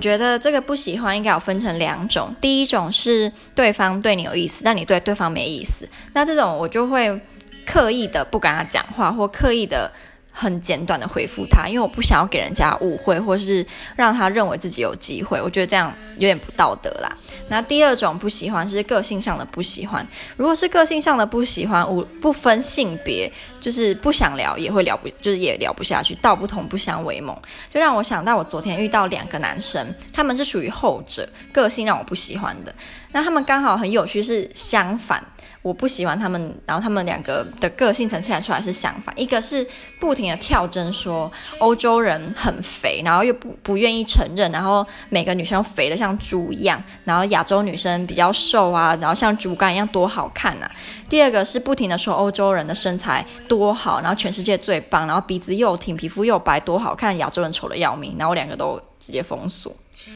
觉得这个不喜欢应该有分成两种，第一种是对方对你有意思，但你对对方没意思，那这种我就会刻意的不跟他讲话，或刻意的。很简短的回复他，因为我不想要给人家误会，或是让他认为自己有机会。我觉得这样有点不道德啦。那第二种不喜欢是个性上的不喜欢。如果是个性上的不喜欢，我不分性别，就是不想聊也会聊不，就是也聊不下去。道不同不相为谋，就让我想到我昨天遇到两个男生，他们是属于后者，个性让我不喜欢的。那他们刚好很有趣，是相反。我不喜欢他们，然后他们两个的个性呈现出来是相反，一个是不停的跳针说欧洲人很肥，然后又不不愿意承认，然后每个女生肥的像猪一样，然后亚洲女生比较瘦啊，然后像竹竿一样多好看呐、啊。第二个是不停的说欧洲人的身材多好，然后全世界最棒，然后鼻子又挺，皮肤又白，多好看，亚洲人丑的要命，然后两个都直接封锁。